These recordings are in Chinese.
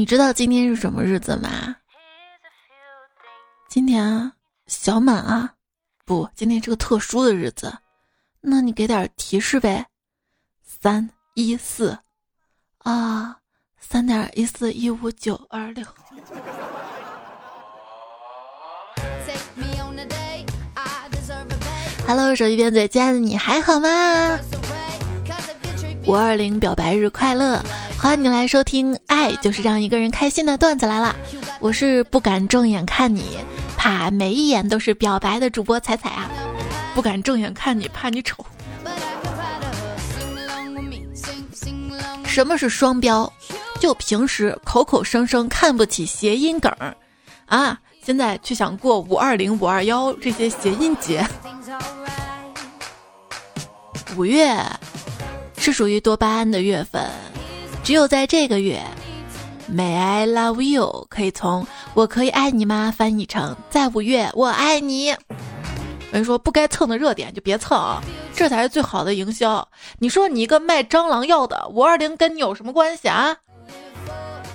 你知道今天是什么日子吗？今天啊，小满啊，不，今天是个特殊的日子。那你给点提示呗？三一四啊，三点一四一五九二六。Hello，手机边嘴，亲爱的你还好吗？五二零表白日快乐，欢迎你来收听《爱就是让一个人开心的段子来了》。我是不敢正眼看你，怕每一眼都是表白的主播彩彩啊！不敢正眼看你，怕你丑。什么是双标？就平时口口声声看不起谐音梗儿啊，现在却想过五二零、五二幺这些谐音节。五月是属于多巴胺的月份，只有在这个月，May I love you 可以从“我可以爱你吗”翻译成“在五月我爱你”。有人说不该蹭的热点就别蹭啊，这才是最好的营销。你说你一个卖蟑螂药的，五二零跟你有什么关系啊？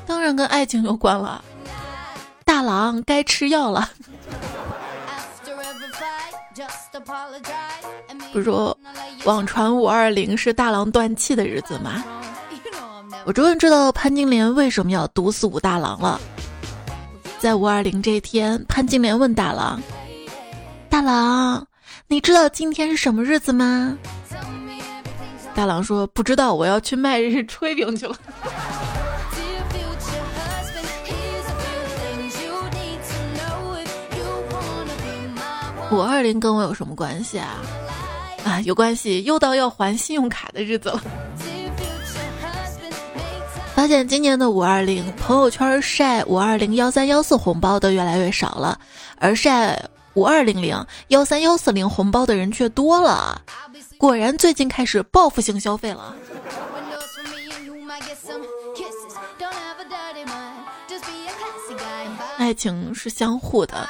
当然跟爱情有关了，大郎该吃药了。不是说网传五二零是大郎断气的日子吗？我终于知道潘金莲为什么要毒死武大郎了。在五二零这一天，潘金莲问大郎：“大郎，你知道今天是什么日子吗？”大郎说：“不知道，我要去卖炊饼去了。”五二零跟我有什么关系啊？啊，有关系，又到要还信用卡的日子了。发现今年的五二零，朋友圈晒五二零幺三幺四红包的越来越少了，而晒五二零零幺三幺四零红包的人却多了。果然，最近开始报复性消费了。爱情是相互的，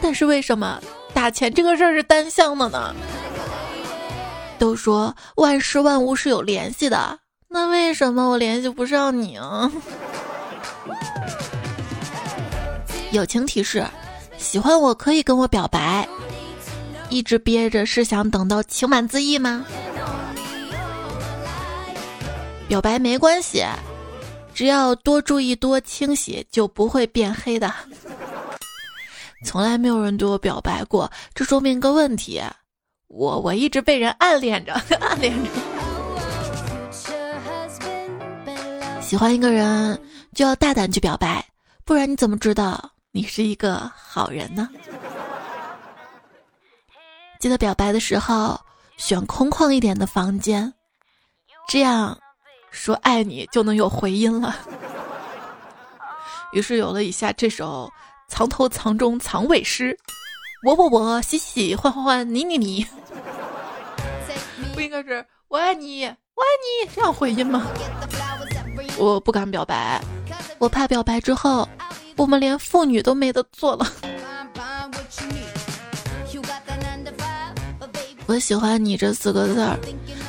但是为什么？打钱这个事儿是单向的呢？都说万事万物是有联系的，那为什么我联系不上你啊？友情提示：喜欢我可以跟我表白，一直憋着是想等到情满自溢吗？表白没关系，只要多注意多清洗，就不会变黑的。从来没有人对我表白过，这说明一个问题：我我一直被人暗恋着，暗恋着。喜欢一个人就要大胆去表白，不然你怎么知道你是一个好人呢？记得表白的时候选空旷一点的房间，这样说爱你就能有回音了。于是有了以下这首。藏头藏中藏尾诗，我我我喜喜欢欢欢你你你，不应该是我爱你我爱你这样回音吗？我不敢表白，我怕表白之后我们连妇女都没得做了。我喜欢你这四个字儿。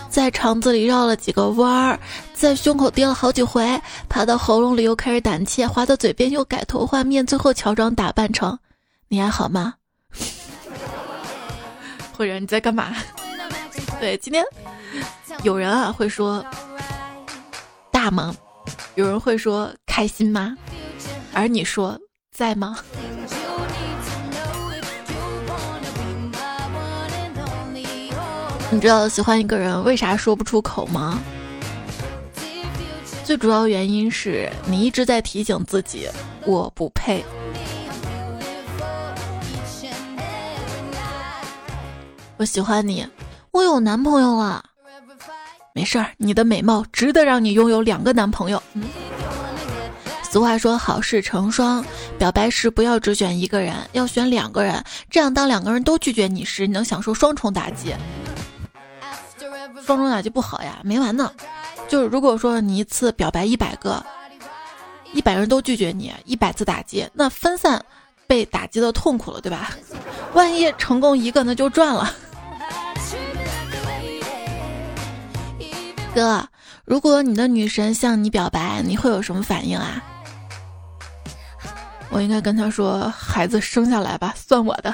在肠子里绕了几个弯儿，在胸口跌了好几回，爬到喉咙里又开始胆怯，滑到嘴边又改头换面，最后乔装打扮成你还好吗？或者你在干嘛？对，今天有人啊会说大吗？有人会说开心吗？而你说在吗？你知道喜欢一个人为啥说不出口吗？最主要原因是你一直在提醒自己，我不配。我喜欢你，我有男朋友了。没事儿，你的美貌值得让你拥有两个男朋友。俗话说好事成双，表白时不要只选一个人，要选两个人，这样当两个人都拒绝你时，你能享受双重打击。双重打击不好呀，没完呢。就是如果说你一次表白一百个，一百人都拒绝你，一百次打击，那分散被打击的痛苦了，对吧？万一成功一个，那就赚了。哥，如果你的女神向你表白，你会有什么反应啊？我应该跟他说：“孩子生下来吧，算我的。”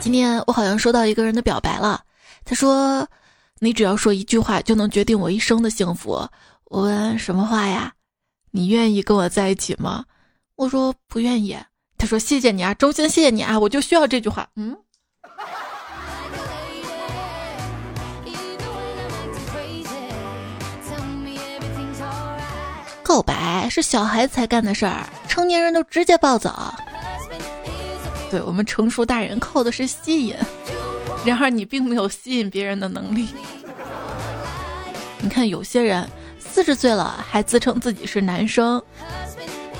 今天我好像收到一个人的表白了，他说：“你只要说一句话，就能决定我一生的幸福。”我问：“什么话呀？”你愿意跟我在一起吗？我说不愿意。他说：“谢谢你啊，衷心谢谢你啊，我就需要这句话。”嗯。告白是小孩子才干的事儿，成年人都直接暴走。对我们成熟大人靠的是吸引，然而你并没有吸引别人的能力。你看有些人四十岁了还自称自己是男生，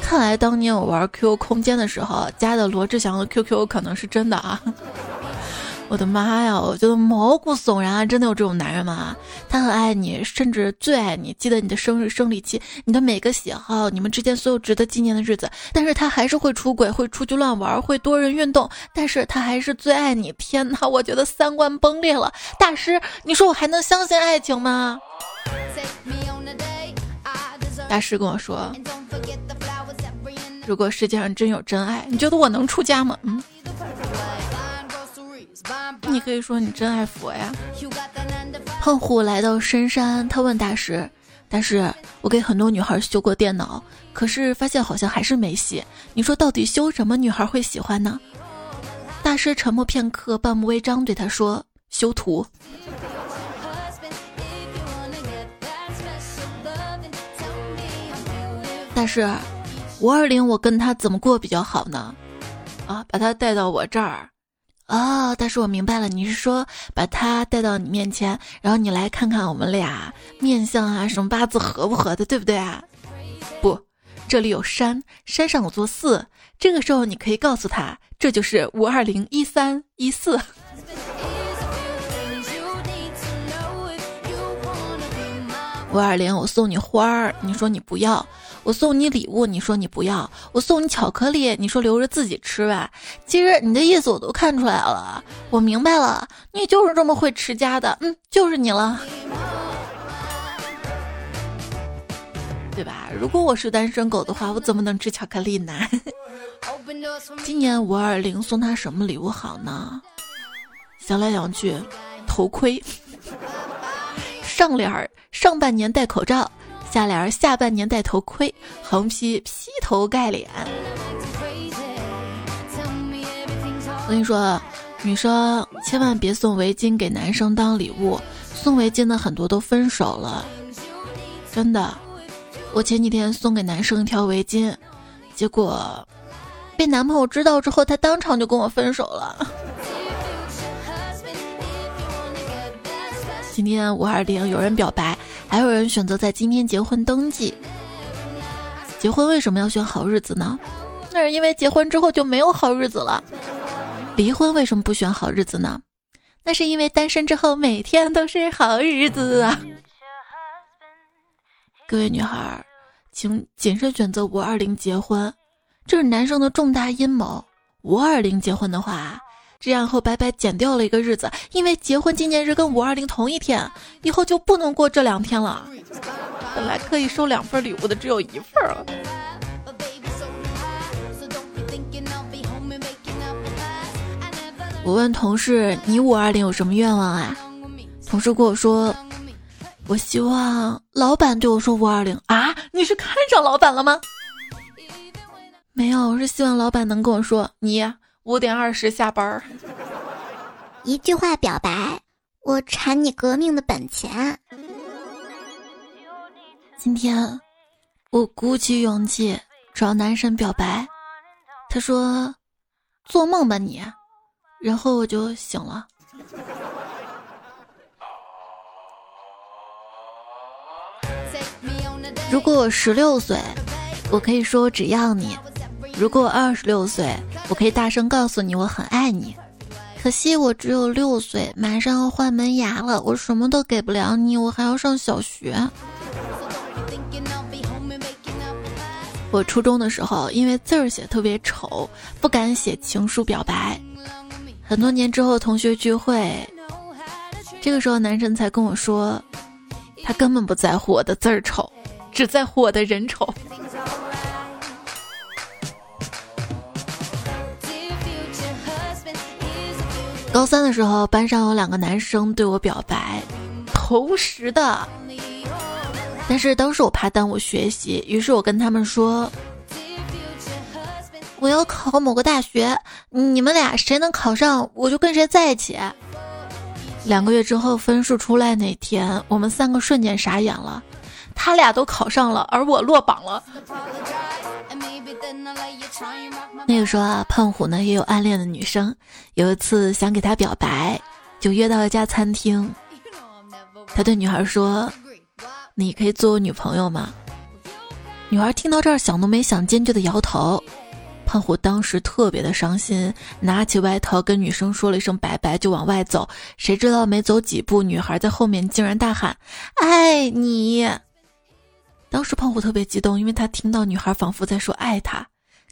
看来当年我玩 QQ 空间的时候加的罗志祥的 QQ 可能是真的啊。我的妈呀！我觉得毛骨悚然啊！真的有这种男人吗？他很爱你，甚至最爱你，记得你的生日、生理期、你的每个喜好，你们之间所有值得纪念的日子。但是他还是会出轨，会出去乱玩，会多人运动。但是他还是最爱你。天哪！我觉得三观崩裂了。大师，你说我还能相信爱情吗？大师跟我说，如果世界上真有真爱，你觉得我能出家吗？嗯。你可以说你真爱佛呀。胖虎来到深山，他问大师：“大师，我给很多女孩修过电脑，可是发现好像还是没戏。你说到底修什么女孩会喜欢呢？”大师沉默片刻，半目微张对他说：“修图。”大师五二零我跟他怎么过比较好呢？啊，把他带到我这儿。哦，大叔我明白了，你是说把他带到你面前，然后你来看看我们俩面相啊，什么八字合不合的，对不对啊？不，这里有山，山上有座寺，这个时候你可以告诉他，这就是五二零一三一四。五二零，我送你花儿，你说你不要；我送你礼物，你说你不要；我送你巧克力，你说留着自己吃吧。其实你的意思我都看出来了，我明白了，你就是这么会持家的，嗯，就是你了，对吧？如果我是单身狗的话，我怎么能吃巧克力呢？今年五二零送他什么礼物好呢？想来想去，头盔。上联儿上半年戴口罩，下联儿下半年戴头盔，横批劈头盖脸。我跟你说，女生千万别送围巾给男生当礼物，送围巾的很多都分手了，真的。我前几天送给男生一条围巾，结果被男朋友知道之后，他当场就跟我分手了。今天五二零有人表白，还有人选择在今天结婚登记。结婚为什么要选好日子呢？那是因为结婚之后就没有好日子了。离婚为什么不选好日子呢？那是因为单身之后每天都是好日子啊。各位女孩，请谨慎选择五二零结婚，这是男生的重大阴谋。五二零结婚的话。这样后白白减掉了一个日子，因为结婚纪念日跟五二零同一天，以后就不能过这两天了。本来可以收两份礼物的只有一份了。我问同事：“你五二零有什么愿望啊？”同事跟我说：“我希望老板对我说五二零啊。”你是看上老板了吗？没有，我是希望老板能跟我说你。五点二十下班儿，一句话表白，我馋你革命的本钱。今天我鼓起勇气找男神表白，他说：“做梦吧你。”然后我就醒了。如果我十六岁，我可以说我只要你。如果我二十六岁，我可以大声告诉你我很爱你。可惜我只有六岁，马上要换门牙了，我什么都给不了你，我还要上小学。我初中的时候，因为字儿写特别丑，不敢写情书表白。很多年之后，同学聚会，这个时候男神才跟我说，他根本不在乎我的字儿丑，只在乎我的人丑。高三的时候，班上有两个男生对我表白，同时的。但是当时我怕耽误学习，于是我跟他们说：“我要考某个大学，你们俩谁能考上，我就跟谁在一起。”两个月之后分数出来那天，我们三个瞬间傻眼了，他俩都考上了，而我落榜了。那个时候啊，胖虎呢也有暗恋的女生，有一次想给他表白，就约到一家餐厅。他对女孩说：“你可以做我女朋友吗？”女孩听到这儿想都没想，坚决的摇头。胖虎当时特别的伤心，拿起外套跟女生说了一声拜拜，就往外走。谁知道没走几步，女孩在后面竟然大喊：“爱你！”当时胖虎特别激动，因为他听到女孩仿佛在说爱他，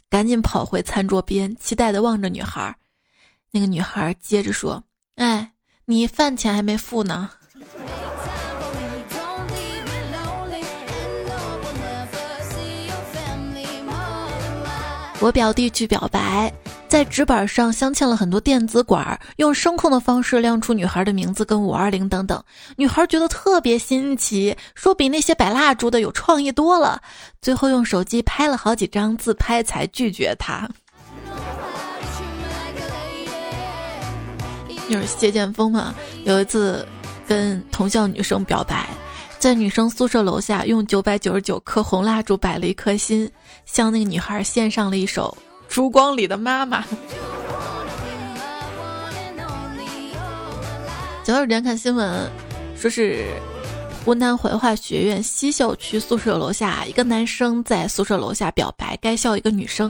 赶紧跑回餐桌边，期待的望着女孩。那个女孩接着说：“哎，你饭钱还没付呢。”我表弟去表白，在纸板上镶嵌了很多电子管，用声控的方式亮出女孩的名字跟五二零等等。女孩觉得特别新奇，说比那些摆蜡烛的有创意多了。最后用手机拍了好几张自拍才拒绝他。就是谢剑锋嘛，有一次跟同校女生表白。在女生宿舍楼下，用九百九十九颗红蜡烛摆了一颗心，向那个女孩献上了一首《烛光里的妈妈》。前段时间看新闻，说是湖南怀化学院西校区宿舍楼下，一个男生在宿舍楼下表白该校一个女生，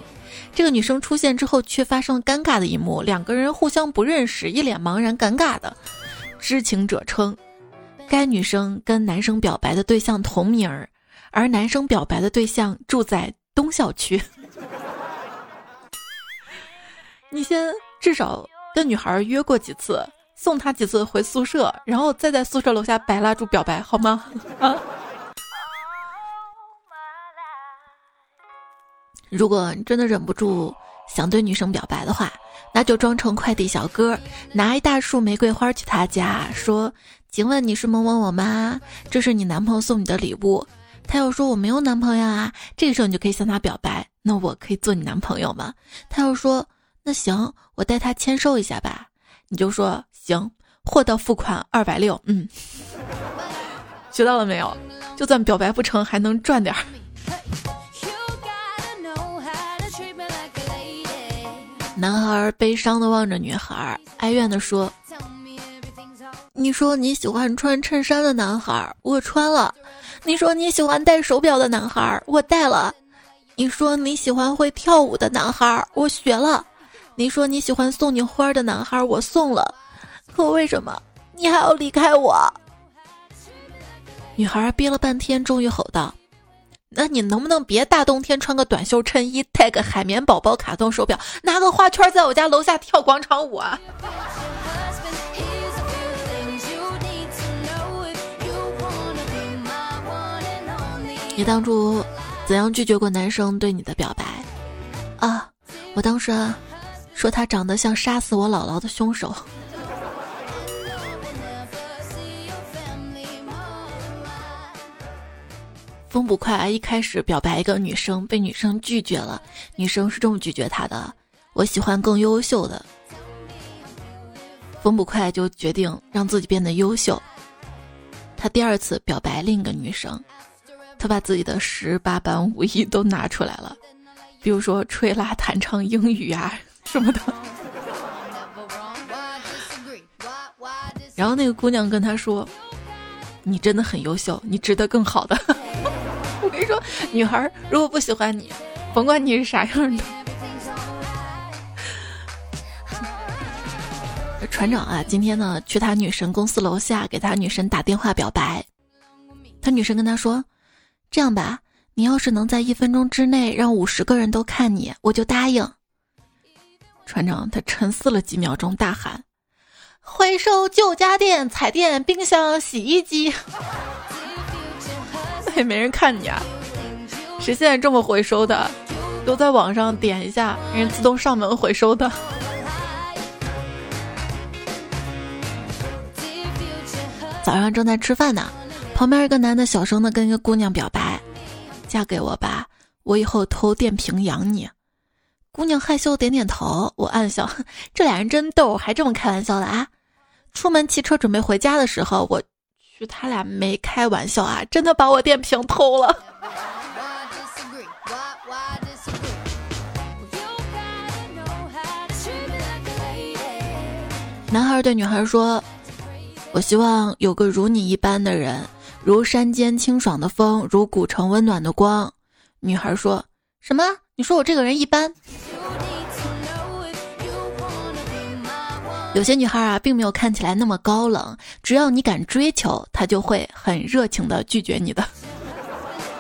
这个女生出现之后，却发生了尴尬的一幕，两个人互相不认识，一脸茫然尴尬的。知情者称。该女生跟男生表白的对象同名儿，而男生表白的对象住在东校区。你先至少跟女孩约过几次，送她几次回宿舍，然后再在宿舍楼下摆蜡烛表白，好吗？啊！如果你真的忍不住想对女生表白的话，那就装成快递小哥，拿一大束玫瑰花去她家，说。请问你是某某某吗？这是你男朋友送你的礼物。他要说我没有男朋友啊。这个时候你就可以向他表白，那我可以做你男朋友吗？他又说那行，我带他签收一下吧。你就说行，货到付款二百六。嗯，学到了没有？就算表白不成，还能赚点儿。男孩悲伤的望着女孩，哀怨的说。你说你喜欢穿衬衫的男孩，我穿了；你说你喜欢戴手表的男孩，我戴了；你说你喜欢会跳舞的男孩，我学了；你说你喜欢送你花的男孩，我送了。可为什么你还要离开我？女孩憋了半天，终于吼道：“那你能不能别大冬天穿个短袖衬衣，戴个海绵宝宝卡通手表，拿个花圈在我家楼下跳广场舞啊？”你当初怎样拒绝过男生对你的表白？啊，我当时啊说他长得像杀死我姥姥的凶手。风不快一开始表白一个女生，被女生拒绝了。女生是这么拒绝他的：我喜欢更优秀的。风不快就决定让自己变得优秀。他第二次表白另一个女生。他把自己的十八般武艺都拿出来了，比如说吹拉弹唱英语啊什么的。然后那个姑娘跟他说：“你真的很优秀，你值得更好的。”我跟你说，女孩如果不喜欢你，甭管你是啥样的。船长啊，今天呢去他女神公司楼下给他女神打电话表白，他女神跟他说。这样吧，你要是能在一分钟之内让五十个人都看你，我就答应。船长他沉思了几秒钟，大喊：“回收旧家电、彩电、冰箱、洗衣机。”那也没人看你啊！谁现在这么回收的？都在网上点一下，人自动上门回收的。早上正在吃饭呢，旁边一个男的小声的跟一个姑娘表白：“嫁给我吧，我以后偷电瓶养你。”姑娘害羞点点头，我暗笑，这俩人真逗，还这么开玩笑的啊！出门骑车准备回家的时候，我去他俩没开玩笑啊，真的把我电瓶偷了。男孩对女孩说：“我希望有个如你一般的人，如山间清爽的风，如古城温暖的光。”女孩说什么？你说我这个人一般？有些女孩啊，并没有看起来那么高冷，只要你敢追求，她就会很热情的拒绝你的。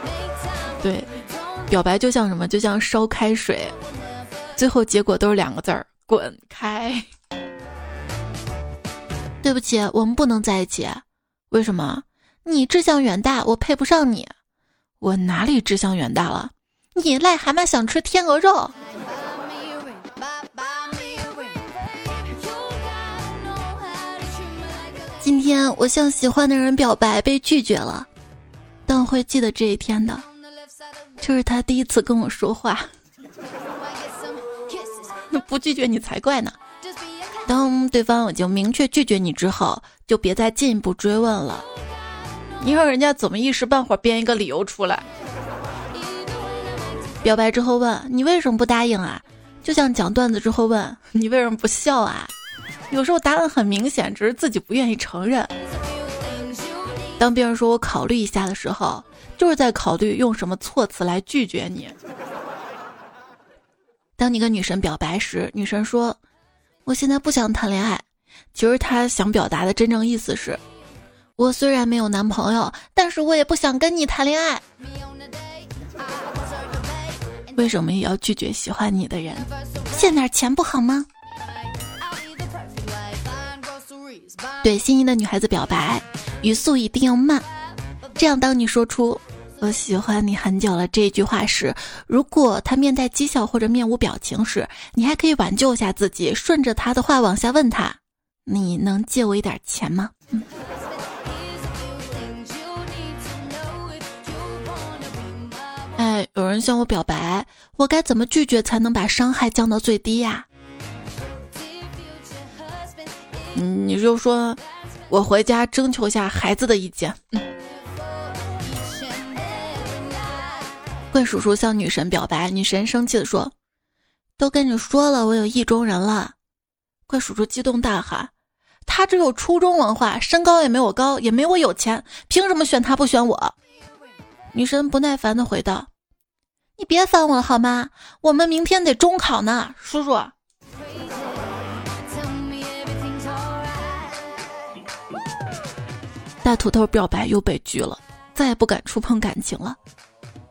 对，表白就像什么？就像烧开水，最后结果都是两个字儿：滚开。对不起，我们不能在一起。为什么？你志向远大，我配不上你。我哪里志向远大了？你癞蛤蟆想吃天鹅肉。今天我向喜欢的人表白，被拒绝了，但我会记得这一天的。这是他第一次跟我说话。那不拒绝你才怪呢。当对方已经明确拒绝你之后，就别再进一步追问了。你让人家怎么一时半会儿编一个理由出来？表白之后问你为什么不答应啊？就像讲段子之后问你为什么不笑啊？有时候答案很明显，只是自己不愿意承认。当别人说我考虑一下的时候，就是在考虑用什么措辞来拒绝你。当你跟女神表白时，女神说。我现在不想谈恋爱，其实她想表达的真正意思是：我虽然没有男朋友，但是我也不想跟你谈恋爱。为什么也要拒绝喜欢你的人？欠点钱不好吗？对心仪的女孩子表白，语速一定要慢，这样当你说出。我喜欢你很久了。这句话时，如果他面带讥笑或者面无表情时，你还可以挽救一下自己，顺着他的话往下问他：“你能借我一点钱吗？”。哎，有人向我表白，我该怎么拒绝才能把伤害降到最低呀？你就说，我回家征求一下孩子的意见。嗯。怪叔叔向女神表白，女神生气的说：“都跟你说了，我有意中人了。”怪叔叔激动大喊：“他只有初中文化，身高也没我高，也没我有钱，凭什么选他不选我？”女神不耐烦的回道：“你别烦我了好吗？我们明天得中考呢，叔叔。”大土豆表白又被拒了，再也不敢触碰感情了。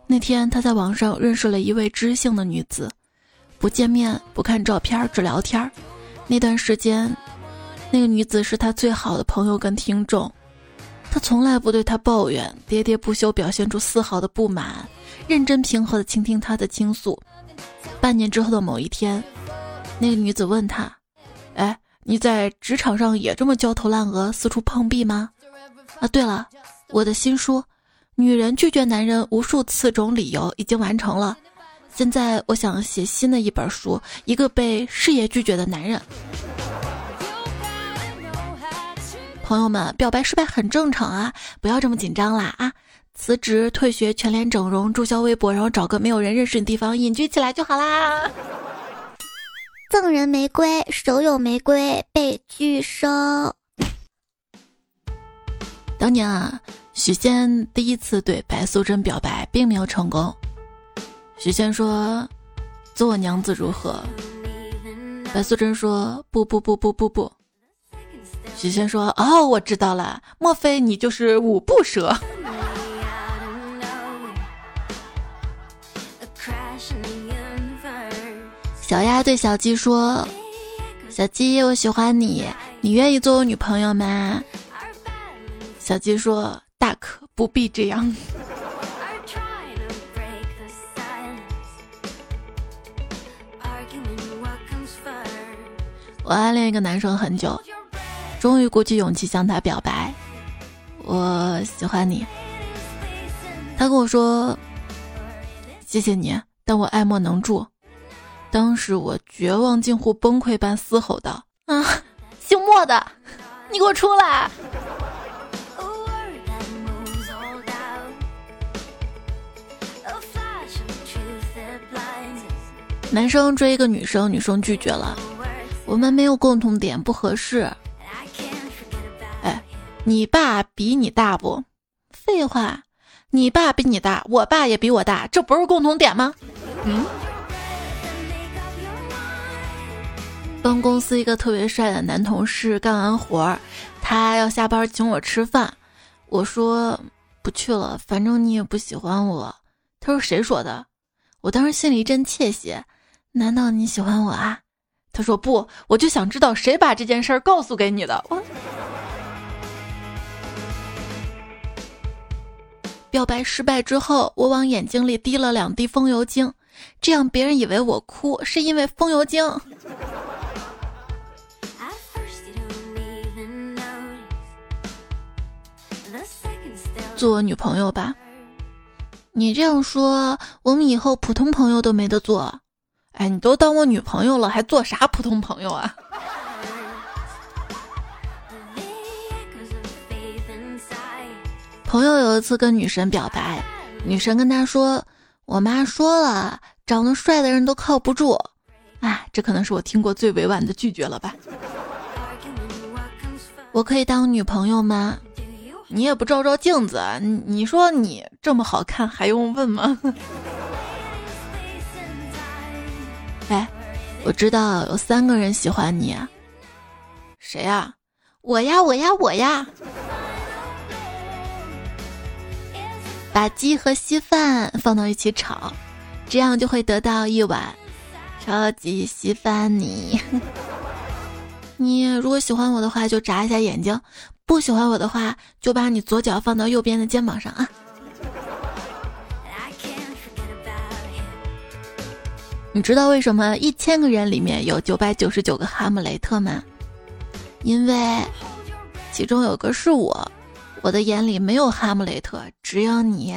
那天他在网上认识了一位知性的女子，不见面，不看照片，只聊天。那段时间，那个女子是他最好的朋友跟听众，他从来不对他抱怨，喋喋不休，表现出丝毫的不满，认真平和的倾听他的倾诉。半年之后的某一天，那个女子问他：“哎，你在职场上也这么焦头烂额，四处碰壁吗？”啊，对了，我的新书。女人拒绝男人无数次种理由已经完成了，现在我想写新的一本书，一个被事业拒绝的男人。朋友们，表白失败很正常啊，不要这么紧张啦啊！辞职、退学、全脸整容、注销微博，然后找个没有人认识的地方隐居起来就好啦。赠人玫瑰，手有玫瑰被拒收。当年啊。许仙第一次对白素贞表白，并没有成功。许仙说：“做我娘子如何？”白素贞说：“不不不不不不。”许仙说：“哦，我知道了，莫非你就是五步蛇？”小鸭对小鸡说：“小鸡，我喜欢你，你愿意做我女朋友吗？”小鸡说。大可不必这样。我暗恋一个男生很久，终于鼓起勇气向他表白。我喜欢你。他跟我说：“谢谢你，但我爱莫能助。”当时我绝望，近乎崩溃般嘶吼道：“啊，姓莫的，你给我出来！”男生追一个女生，女生拒绝了，我们没有共同点，不合适。哎，你爸比你大不？废话，你爸比你大，我爸也比我大，这不是共同点吗？嗯。帮公司一个特别帅的男同事干完活儿，他要下班请我吃饭，我说不去了，反正你也不喜欢我。他说谁说的？我当时心里一阵窃喜。难道你喜欢我啊？他说不，我就想知道谁把这件事儿告诉给你的。表白失败之后，我往眼睛里滴了两滴风油精，这样别人以为我哭是因为风油精。做我女朋友吧。你这样说，我们以后普通朋友都没得做。哎，你都当我女朋友了，还做啥普通朋友啊？朋友有一次跟女神表白，女神跟他说：“我妈说了，长得帅的人都靠不住。”啊，这可能是我听过最委婉的拒绝了吧？我可以当女朋友吗？你也不照照镜子，你你说你这么好看，还用问吗？哎，我知道有三个人喜欢你，谁呀？我呀，我呀，我呀！把鸡和稀饭放到一起炒，这样就会得到一碗超级稀饭你。你如果喜欢我的话，就眨一下眼睛；不喜欢我的话，就把你左脚放到右边的肩膀上啊。你知道为什么一千个人里面有九百九十九个哈姆雷特吗？因为其中有个是我，我的眼里没有哈姆雷特，只有你。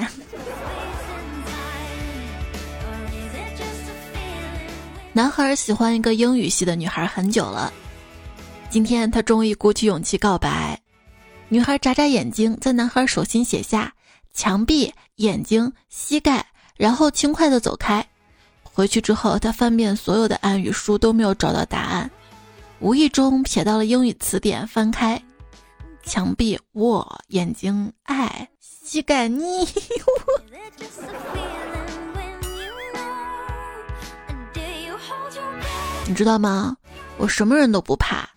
男孩喜欢一个英语系的女孩很久了，今天他终于鼓起勇气告白。女孩眨眨眼睛，在男孩手心写下墙壁、眼睛、膝盖，然后轻快的走开。回去之后，他翻遍所有的暗语书都没有找到答案，无意中瞥到了英语词典，翻开，墙壁我眼睛爱膝盖你，你知道吗？我什么人都不怕，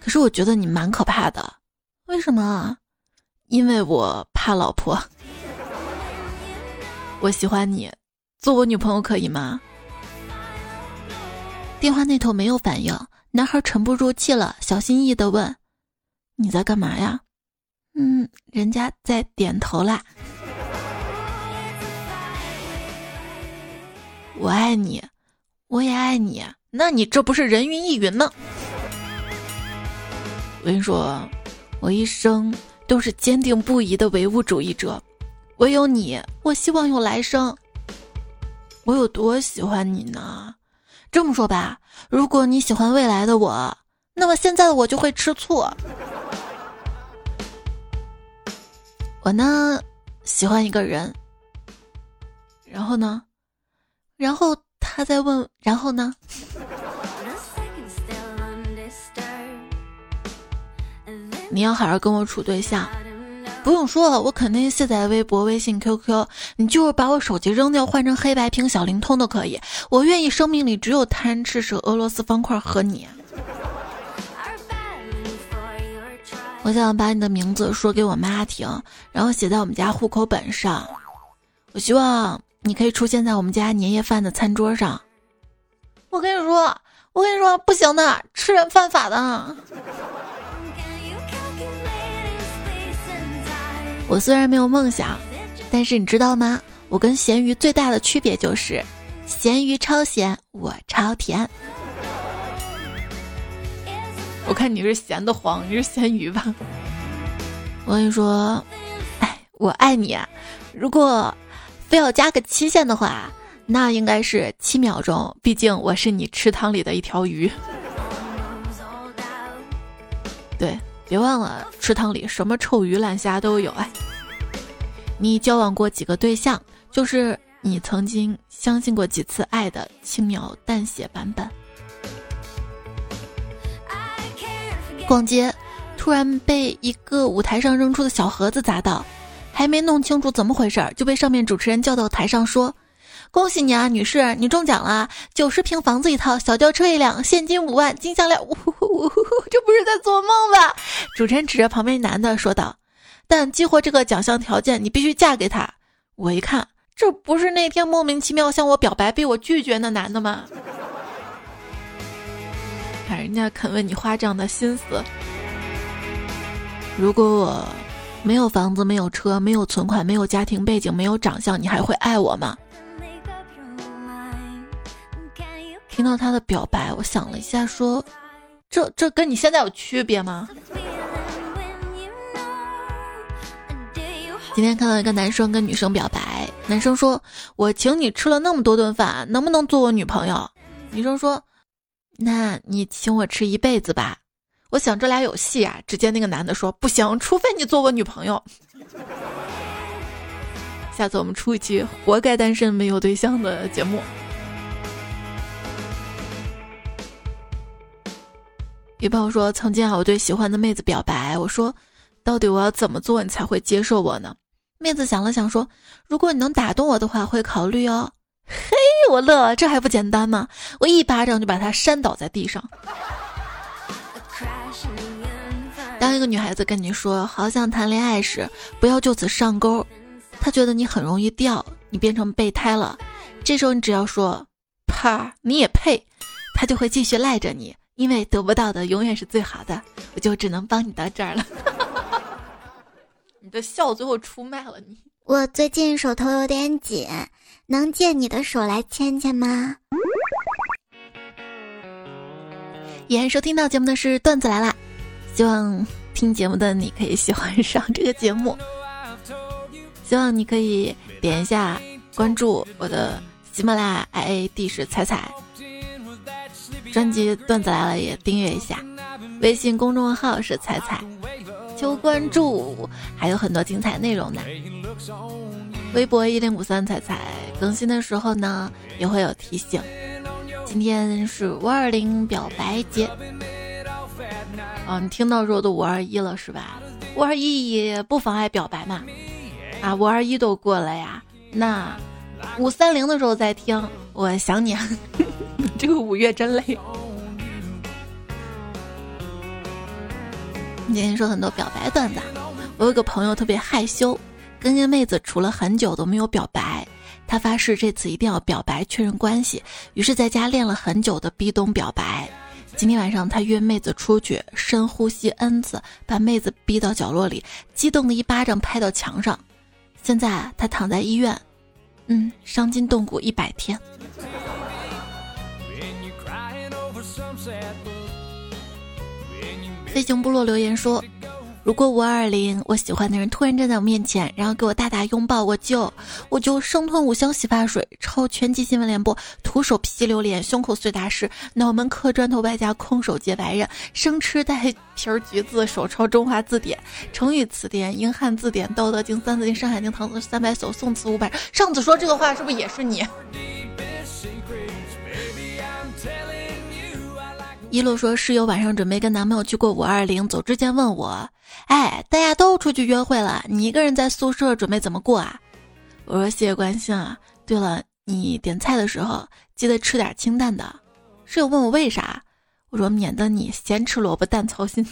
可是我觉得你蛮可怕的，为什么？因为我怕老婆，我喜欢你。做我女朋友可以吗？电话那头没有反应，男孩沉不住气了，小心翼翼的问：“你在干嘛呀？”“嗯，人家在点头啦。”“我爱你，我也爱你。”那你这不是人云亦云吗？我跟你说，我一生都是坚定不移的唯物主义者，唯有你，我希望有来生。我有多喜欢你呢？这么说吧，如果你喜欢未来的我，那么现在的我就会吃醋。我呢，喜欢一个人，然后呢，然后他在问，然后呢？你要好好跟我处对象。不用说了，我肯定卸载微博、微信、QQ。你就是把我手机扔掉，换成黑白屏小灵通都可以。我愿意生命里只有贪吃蛇、俄罗斯方块和你。我想把你的名字说给我妈听，然后写在我们家户口本上。我希望你可以出现在我们家年夜饭的餐桌上。我跟你说，我跟你说，不行的，吃人犯法的。我虽然没有梦想，但是你知道吗？我跟咸鱼最大的区别就是，咸鱼超咸，我超甜。我看你是咸的慌，你是咸鱼吧？我跟你说，哎，我爱你啊！如果非要加个期限的话，那应该是七秒钟。毕竟我是你池塘里的一条鱼。对，别忘了，池塘里什么臭鱼烂虾都有。哎，你交往过几个对象？就是你曾经相信过几次爱的轻描淡写版本。逛街。突然被一个舞台上扔出的小盒子砸到，还没弄清楚怎么回事儿，就被上面主持人叫到台上说：“恭喜你啊，女士，你中奖了，九十平房子一套，小轿车一辆，现金五万，金项链。”呜呼呜呼呼这不是在做梦吧？主持人指着旁边男的说道：“但激活这个奖项条件，你必须嫁给他。”我一看，这不是那天莫名其妙向我表白被我拒绝那男的吗？看人家肯为你花这样的心思。如果我没有房子、没有车、没有存款、没有家庭背景、没有长相，你还会爱我吗？听到他的表白，我想了一下，说：“这这跟你现在有区别吗？”今天看到一个男生跟女生表白，男生说：“我请你吃了那么多顿饭，能不能做我女朋友？”女生说：“那你请我吃一辈子吧。”我想这俩有戏啊！只见那个男的说：“不行，除非你做我女朋友。”下次我们出一期“活该单身没有对象”的节目。有朋友说：“曾经啊，我对喜欢的妹子表白，我说，到底我要怎么做你才会接受我呢？”妹子想了想说：“如果你能打动我的话，会考虑哦。”嘿，我乐，这还不简单吗？我一巴掌就把他扇倒在地上。当一个女孩子跟你说好想谈恋爱时，不要就此上钩，她觉得你很容易掉，你变成备胎了。这时候你只要说“啪，你也配”，她就会继续赖着你，因为得不到的永远是最好的。我就只能帮你到这儿了。你的笑最后出卖了你。我最近手头有点紧，能借你的手来牵牵吗？依然收听到节目的是段子来了。希望听节目的你可以喜欢上这个节目，希望你可以点一下关注我的喜马拉雅 i a d 是彩彩，专辑段子来了也订阅一下，微信公众号是彩彩，求关注，还有很多精彩内容呢。微博一零五三彩彩更新的时候呢也会有提醒，今天是五二零表白节。哦，你听到说都五二一了是吧？五二一也不妨碍表白嘛。啊，五二一都过了呀，那五三零的时候再听。我想你，这个五月真累。今天说很多表白段子，我有个朋友特别害羞，跟个妹子处了很久都没有表白，他发誓这次一定要表白确认关系，于是在家练了很久的壁咚表白。今天晚上，他约妹子出去，深呼吸 n 次，把妹子逼到角落里，激动的一巴掌拍到墙上。现在他躺在医院，嗯，伤筋动骨一百天。飞行部落留言说。如果五二零我喜欢的人突然站在我面前，然后给我大大拥抱，我就我就生吞五箱洗发水，抄全集新闻联播，徒手劈榴莲，胸口碎大石，脑门磕砖头，外加空手接白刃，生吃带皮儿橘子，手抄中华字典、成语词典、英汉字典、道德经、三字经、山海经、唐诗三百首、宋词五百。上次说这个话是不是也是你？一路说室友晚上准备跟男朋友去过五二零，走之前问我：“哎，大家都出去约会了，你一个人在宿舍准备怎么过啊？”我说：“谢谢关心啊。对了，你点菜的时候记得吃点清淡的。”室友问我为啥，我说：“免得你咸吃萝卜淡操心。”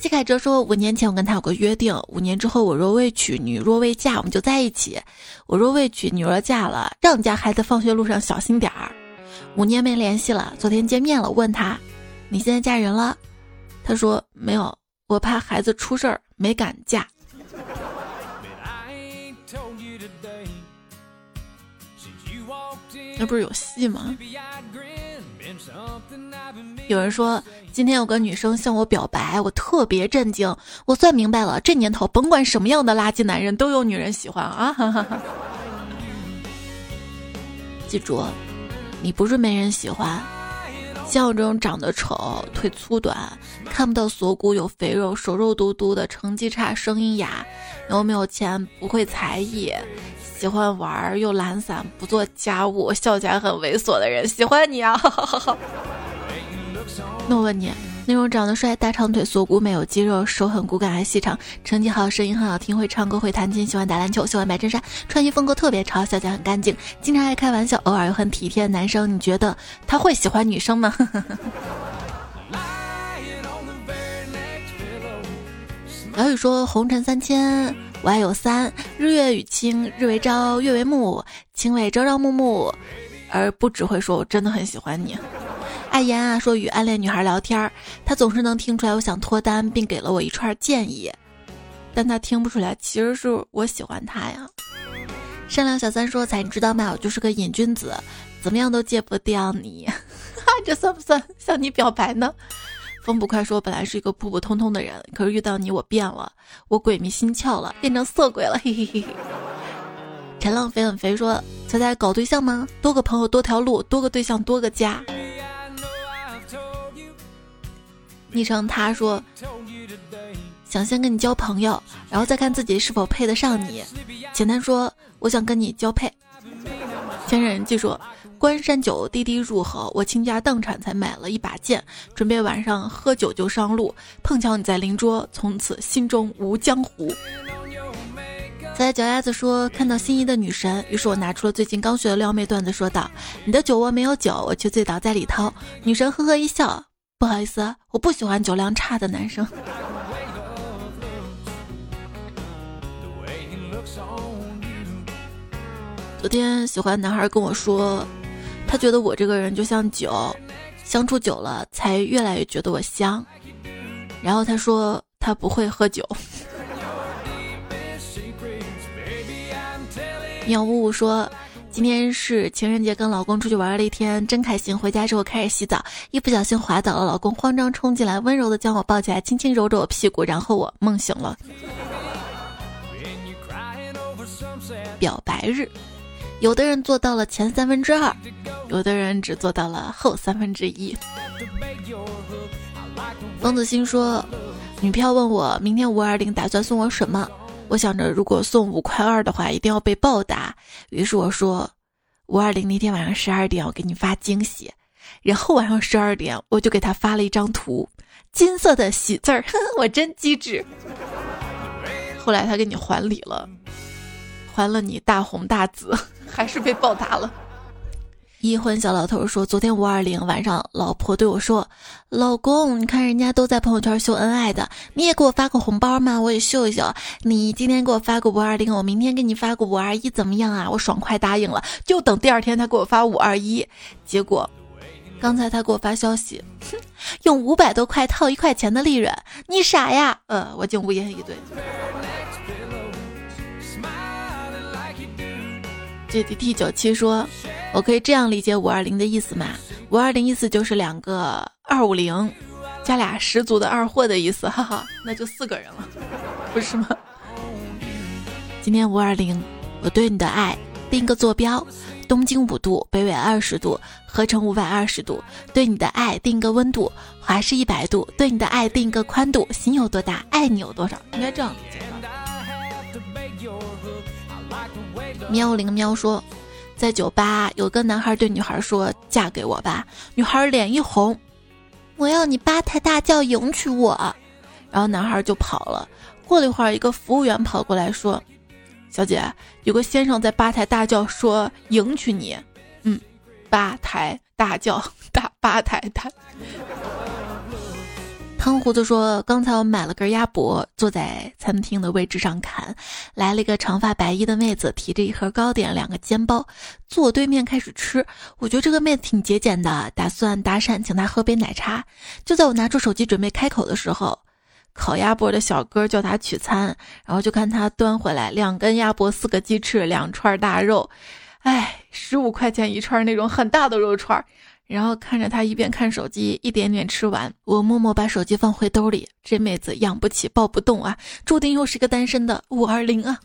谢凯哲说：“五年前我跟他有个约定，五年之后我若未娶，女若未嫁，我们就在一起；我若未娶，女若嫁了，让你家孩子放学路上小心点儿。”五年没联系了，昨天见面了，问他，你现在嫁人了？他说没有，我怕孩子出事儿，没敢嫁。那不是有戏吗？有人说今天有个女生向我表白，我特别震惊。我算明白了，这年头甭管什么样的垃圾男人都有女人喜欢啊！哈哈哈。记住，你不是没人喜欢。像我这种长得丑、腿粗短、看不到锁骨、有肥肉、手肉嘟嘟的、成绩差、声音哑、又没有钱、不会才艺、喜欢玩又懒散、不做家务、笑起来很猥琐的人，喜欢你啊！那我问你。那种长得帅、大长腿、锁骨美、有肌肉、手很骨感还细长、成绩好、声音很好听、会唱歌、会弹琴、喜欢打篮球、喜欢白衬衫、穿衣风格特别潮、笑起来很干净、经常爱开玩笑、偶尔又很体贴的男生，你觉得他会喜欢女生吗？小雨说：“红尘三千，我爱有三：日月与卿，日为朝，月为暮，卿为朝朝暮暮，而不只会说我真的很喜欢你。”爱言啊，说与暗恋女孩聊天，他总是能听出来我想脱单，并给了我一串建议，但他听不出来，其实是我喜欢他呀。善良小三说：“才你知道吗？我就是个瘾君子，怎么样都戒不掉你，这算不算向你表白呢？”风不快说：“本来是一个普普通通的人，可是遇到你，我变了，我鬼迷心窍了，变成色鬼了。”嘿嘿嘿。陈浪肥很肥说：“猜猜搞对象吗？多个朋友多条路，多个对象多个家。”昵称他说：“想先跟你交朋友，然后再看自己是否配得上你。简单说，我想跟你交配。”前人记说：“关山酒，滴滴入喉。我倾家荡产才买了一把剑，准备晚上喝酒就上路。碰巧你在邻桌，从此心中无江湖。”在脚丫子说看到心仪的女神，于是我拿出了最近刚学的撩妹段子，说道：“你的酒窝没有酒，我却醉倒在里头。”女神呵呵一笑。不好意思，我不喜欢酒量差的男生。昨天喜欢男孩跟我说，他觉得我这个人就像酒，相处久了才越来越觉得我香。然后他说他不会喝酒。喵呜呜说。今天是情人节，跟老公出去玩了一天，真开心。回家之后开始洗澡，一不小心滑倒了，老公慌张冲进来，温柔的将我抱起来，轻轻揉着我屁股，然后我梦醒了。表白日，有的人做到了前三分之二，有的人只做到了后三分之一。方子欣说，女票问我明天五二零打算送我什么。我想着，如果送五块二的话，一定要被暴打。于是我说，五二零那天晚上十二点，我给你发惊喜。然后晚上十二点，我就给他发了一张图，金色的喜字儿，我真机智。后来他给你还礼了，还了你大红大紫，还是被暴打了。已婚小老头说：“昨天五二零晚上，老婆对我说，老公，你看人家都在朋友圈秀恩爱的，你也给我发个红包嘛，我也秀一秀。你今天给我发个五二零，我明天给你发个五二一，怎么样啊？我爽快答应了，就等第二天他给我发五二一。结果，刚才他给我发消息，哼用五百多块套一块钱的利润，你傻呀？呃，我竟无言以对。G D T 九七说。”我可以这样理解五二零的意思吗？五二零意思就是两个二五零，加俩十足的二货的意思，哈哈，那就四个人了，不是吗？今天五二零，我对你的爱定个坐标：东经五度，北纬二十度，合成五百二十度。对你的爱定个温度：华氏一百度。对你的爱定个宽度：心有多大，爱你有多少。应该这样理解。喵零喵说。在酒吧，有个男孩对女孩说：“嫁给我吧。”女孩脸一红：“我要你八抬大轿迎娶我。”然后男孩就跑了。过了一会儿，一个服务员跑过来说：“小姐，有个先生在吧台大叫说迎娶你。”嗯，吧台大叫 大吧台大。汤胡子说：“刚才我买了根鸭脖，坐在餐厅的位置上砍，来了一个长发白衣的妹子，提着一盒糕点、两个煎包，坐我对面开始吃。我觉得这个妹子挺节俭的，打算搭讪，请她喝杯奶茶。就在我拿出手机准备开口的时候，烤鸭脖的小哥叫他取餐，然后就看他端回来两根鸭脖、四个鸡翅、两串大肉，哎，十五块钱一串那种很大的肉串。”然后看着他一边看手机一点点吃完，我默默把手机放回兜里。这妹子养不起抱不动啊，注定又是个单身的五二零啊！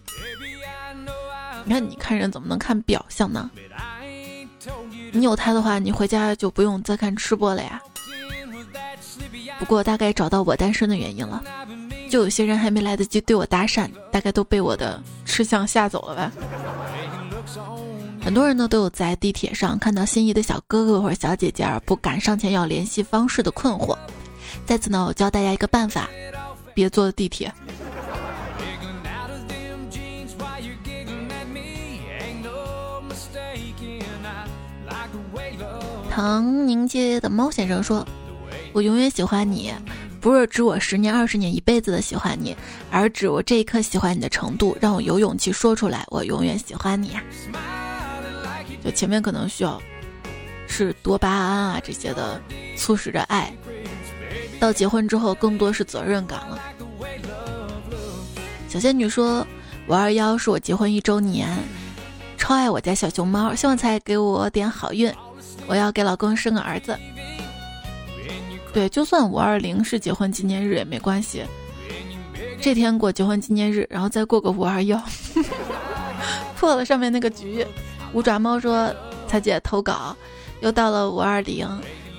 你看，你看人怎么能看表象呢？你有他的话，你回家就不用再看吃播了呀。不过大概找到我单身的原因了，就有些人还没来得及对我搭讪，大概都被我的吃相吓走了吧。很多人呢都有在地铁上看到心仪的小哥哥或者小姐姐而不敢上前要联系方式的困惑，在此呢我教大家一个办法，别坐地铁。唐宁街的猫先生说：“我永远喜欢你，不是指我十年、二十年、一辈子的喜欢你，而指我这一刻喜欢你的程度，让我有勇气说出来，我永远喜欢你呀。”就前面可能需要是多巴胺啊这些的促使着爱，到结婚之后更多是责任感了。小仙女说：“五二幺是我结婚一周年，超爱我家小熊猫，希望才给我点好运，我要给老公生个儿子。”对，就算五二零是结婚纪念日也没关系，这天过结婚纪念日，然后再过个五二幺，破了上面那个局。五爪猫说：“彩姐投稿，又到了五二零，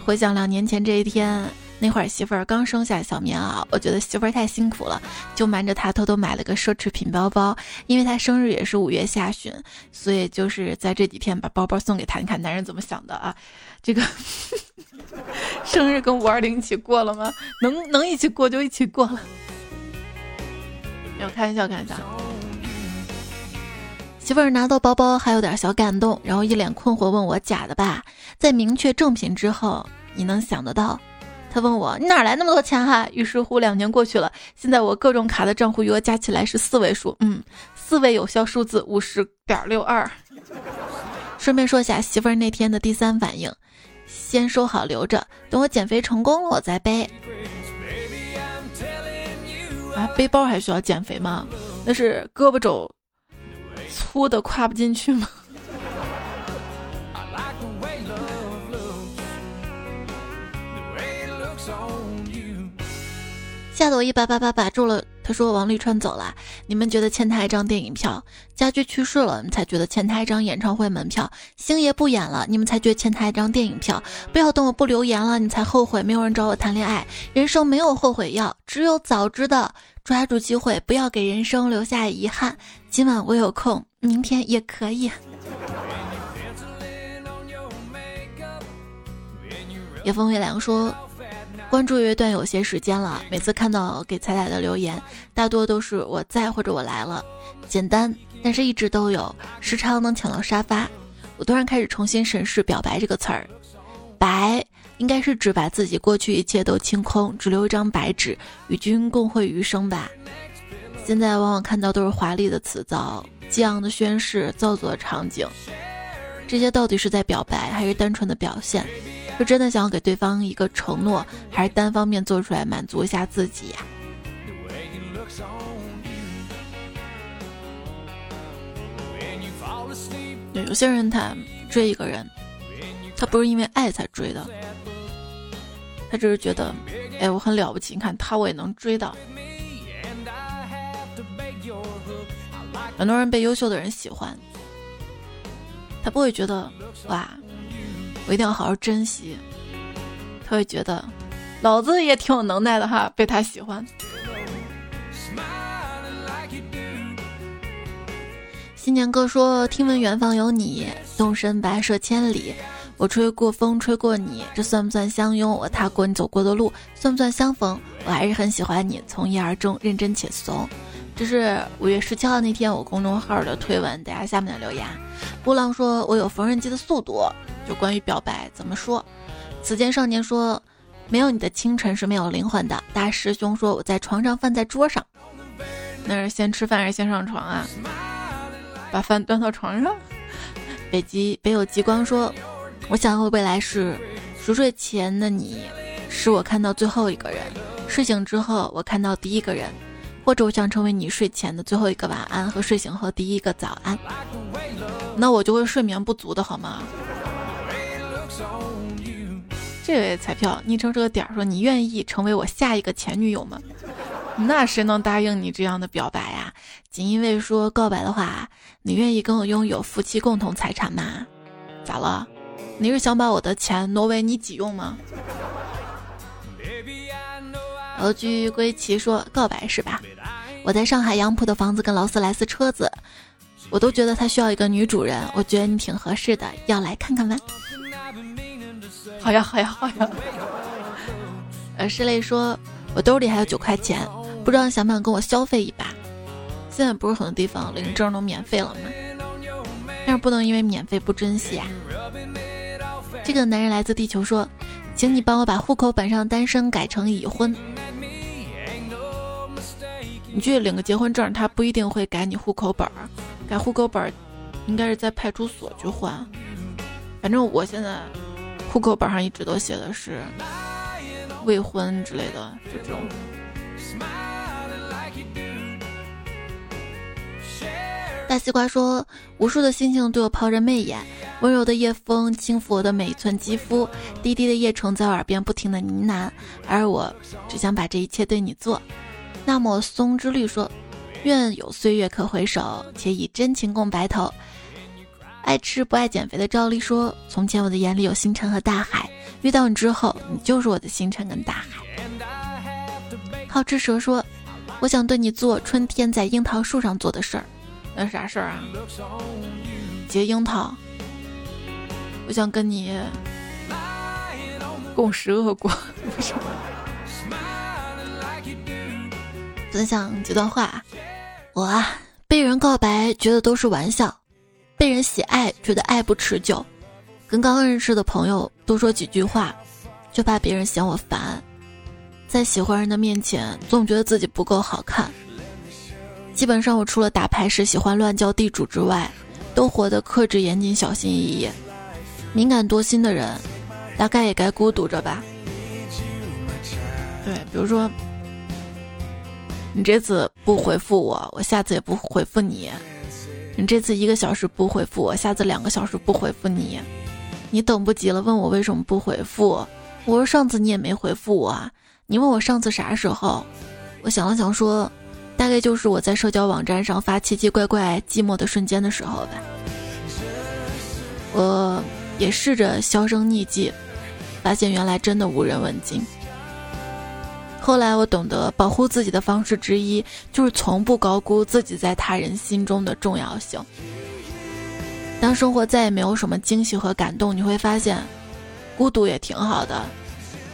回想两年前这一天，那会儿媳妇儿刚生下小棉袄，我觉得媳妇儿太辛苦了，就瞒着她偷偷买了个奢侈品包包，因为她生日也是五月下旬，所以就是在这几天把包包送给她。你看男人怎么想的啊？这个 生日跟五二零一起过了吗？能能一起过就一起过了。没有开玩笑，开玩笑。”媳妇儿拿到包包还有点小感动，然后一脸困惑问我：“假的吧？”在明确正品之后，你能想得到？他问我：“你哪来那么多钱哈？”于是乎，两年过去了，现在我各种卡的账户余额加起来是四位数，嗯，四位有效数字五十点六二。顺便说一下，媳妇儿那天的第三反应：先收好留着，等我减肥成功了我再背。啊，背包还需要减肥吗？那是胳膊肘。粗的跨不进去吗？吓得我一把把把把住了。他说王沥川走了，你们觉得欠他一张电影票；家驹去世了，你才觉得欠他一张演唱会门票；星爷不演了，你们才觉得欠他一张电影票。不要等我不留言了，你才后悔没有人找我谈恋爱。人生没有后悔药，只有早知道。抓住机会，不要给人生留下遗憾。今晚我有空，明天也可以。夜风微凉说：“关注乐段有些时间了，每次看到给彩彩的留言，大多都是我在或者我来了，简单，但是一直都有，时常能抢到沙发。我突然开始重新审视‘表白’这个词儿，白。”应该是指把自己过去一切都清空，只留一张白纸，与君共会余生吧。现在往往看到都是华丽的辞藻、激昂的宣誓、造作的场景，这些到底是在表白，还是单纯的表现？是真的想要给对方一个承诺，还是单方面做出来满足一下自己呀？对，有些人他追一个人，他不是因为爱才追的。他只是觉得，哎，我很了不起，你看他我也能追到。很多人被优秀的人喜欢，他不会觉得哇，我一定要好好珍惜。他会觉得，老子也挺有能耐的哈，被他喜欢。新年歌说，听闻远方有你，动身跋涉千里。我吹过风，吹过你，这算不算相拥？我踏过你走过的路，算不算相逢？我还是很喜欢你，从一而终，认真且怂。这是五月十七号那天我公众号的推文，大家下面的留言。波浪说：“我有缝纫机的速度。”就关于表白怎么说？此间少年说：“没有你的清晨是没有灵魂的。”大师兄说：“我在床上，饭在桌上。”那是先吃饭还是先上床啊？把饭端到床上。北极北有极光说。我想要未来是，熟睡前的你，是我看到最后一个人；睡醒之后，我看到第一个人；或者我想成为你睡前的最后一个晚安和睡醒后第一个早安。那我就会睡眠不足的好吗？这位彩票昵称这个点儿说：“你愿意成为我下一个前女友吗？”那谁能答应你这样的表白呀？仅因为说告白的话，你愿意跟我拥有夫妻共同财产吗？咋了？你是想把我的钱挪为你己用吗？鹅居归期说告白是吧？我在上海杨浦的房子跟劳斯莱斯车子，我都觉得他需要一个女主人。我觉得你挺合适的，要来看看吗？好呀好呀好呀。呃，室内说，我兜里还有九块钱，不知道想不想跟我消费一把？现在不是很多地方领证都免费了吗？但是不能因为免费不珍惜啊。这个男人来自地球说，请你帮我把户口本上单身改成已婚。你去领个结婚证，他不一定会改你户口本儿，改户口本儿应该是在派出所去换。反正我现在户口本上一直都写的是未婚之类的，这种。大西瓜说：“无数的星星对我抛着媚眼，温柔的夜风轻抚我的每一寸肌肤，低低的夜虫在我耳边不停的呢喃，而我只想把这一切对你做。”那么松之绿说：“愿有岁月可回首，且以真情共白头。”爱吃不爱减肥的赵丽说：“从前我的眼里有星辰和大海，遇到你之后，你就是我的星辰跟大海。”好吃蛇说：“我想对你做春天在樱桃树上做的事儿，那啥事儿啊？结樱桃。我想跟你共食恶果。”分享几段话，我啊，被人告白觉得都是玩笑，被人喜爱觉得爱不持久，跟刚认识的朋友多说几句话，就怕别人嫌我烦，在喜欢人的面前总觉得自己不够好看。基本上我除了打牌时喜欢乱叫地主之外，都活得克制严谨、小心翼翼。敏感多心的人，大概也该孤独着吧。对，比如说。你这次不回复我，我下次也不回复你。你这次一个小时不回复我，下次两个小时不回复你。你等不及了，问我为什么不回复？我说上次你也没回复我。你问我上次啥时候？我想了想说，大概就是我在社交网站上发奇奇怪怪寂寞的瞬间的时候吧。我也试着销声匿迹，发现原来真的无人问津。后来我懂得，保护自己的方式之一就是从不高估自己在他人心中的重要性。当生活再也没有什么惊喜和感动，你会发现，孤独也挺好的，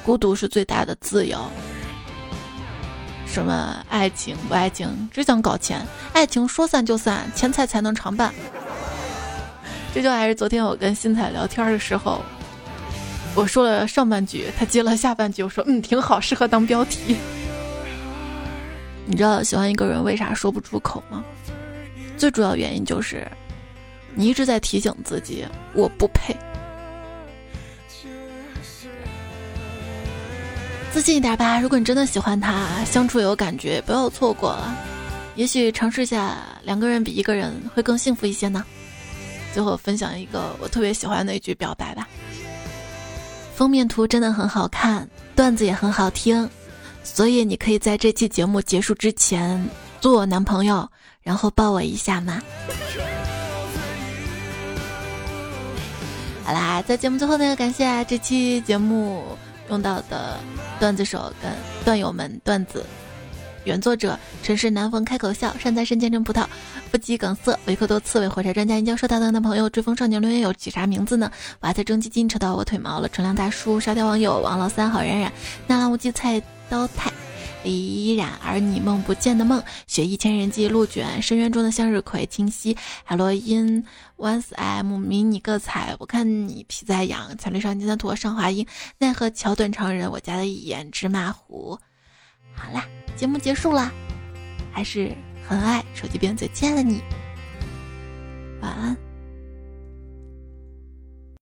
孤独是最大的自由。什么爱情不爱情，只想搞钱；爱情说散就散，钱财才能常伴。这就还是昨天我跟新彩聊天的时候。我说了上半句，他接了下半句。我说：“嗯，挺好，适合当标题。”你知道喜欢一个人为啥说不出口吗？最主要原因就是，你一直在提醒自己我不配。自信一点吧，如果你真的喜欢他，相处有感觉，不要错过了。也许尝试一下两个人比一个人会更幸福一些呢。最后分享一个我特别喜欢的一句表白吧。封面图真的很好看，段子也很好听，所以你可以在这期节目结束之前做我男朋友，然后抱我一下吗？好啦，在节目最后呢，感谢这期节目用到的段子手跟段友们段子。原作者：陈世南逢开口笑，善哉身前成葡萄，不羁梗塞，维克多刺猬，火柴专家研究社大的朋友，追风少年留言有起啥名字呢？娃在蒸鸡精扯到我腿毛了，纯良大叔，沙雕网友王老三，好冉冉，纳兰无忌，菜刀太，李冉，而你梦不见的梦，雪一千人记，鹿卷，深渊中的向日葵，清晰，海洛因，once I'm 迷你个彩，我看你皮在痒，彩绿上金三图，上华音，奈何桥断肠人，我家的一眼芝麻糊，好啦。节目结束了，还是很爱手机边最亲爱的你，晚安。